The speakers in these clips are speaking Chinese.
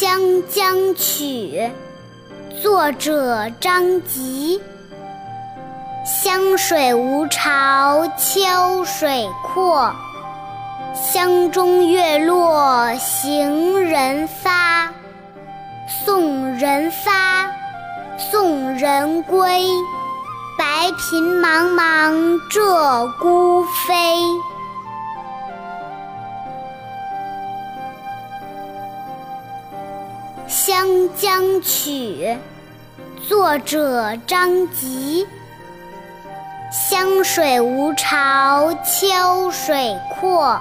湘江曲》作者张籍。湘水无潮秋水阔，湘中月落行人发。送人发，送人归。白苹茫茫鹧鸪飞。《湘江曲》作者张籍。湘水无潮秋水阔，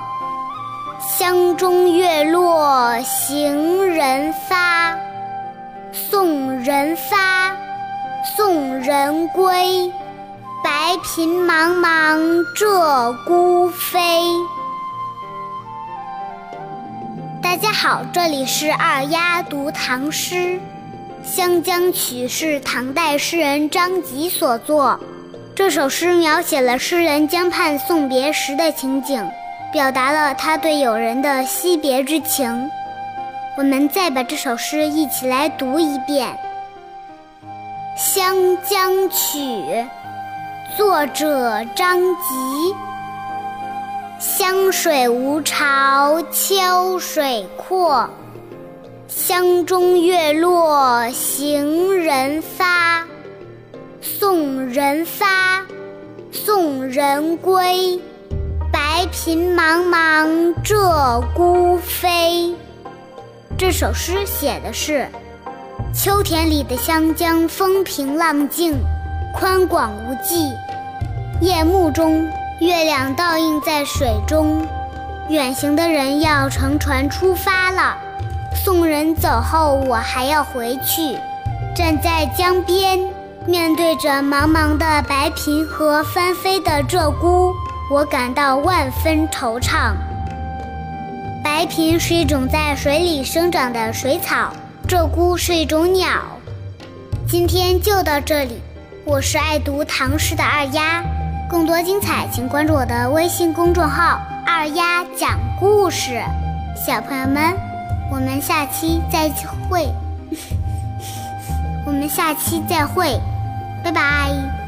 湘中月落行人发。送人发，送人归。白苹茫茫鹧鸪飞。大家好，这里是二丫读唐诗，《湘江曲》是唐代诗人张籍所作。这首诗描写了诗人江畔送别时的情景，表达了他对友人的惜别之情。我们再把这首诗一起来读一遍，《湘江曲》，作者张籍。湘水无潮秋水阔，湘中月落行人发。送人发，送人归。白苹茫茫鹧鸪飞。这首诗写的是秋田里的湘江，风平浪静，宽广无际。夜幕中。月亮倒映在水中，远行的人要乘船出发了。送人走后，我还要回去。站在江边，面对着茫茫的白苹和翻飞的鹧鸪，我感到万分惆怅。白苹是一种在水里生长的水草，鹧鸪是一种鸟。今天就到这里，我是爱读唐诗的二丫。更多精彩，请关注我的微信公众号“二丫讲故事”。小朋友们，我们下期再会。我们下期再会，拜拜。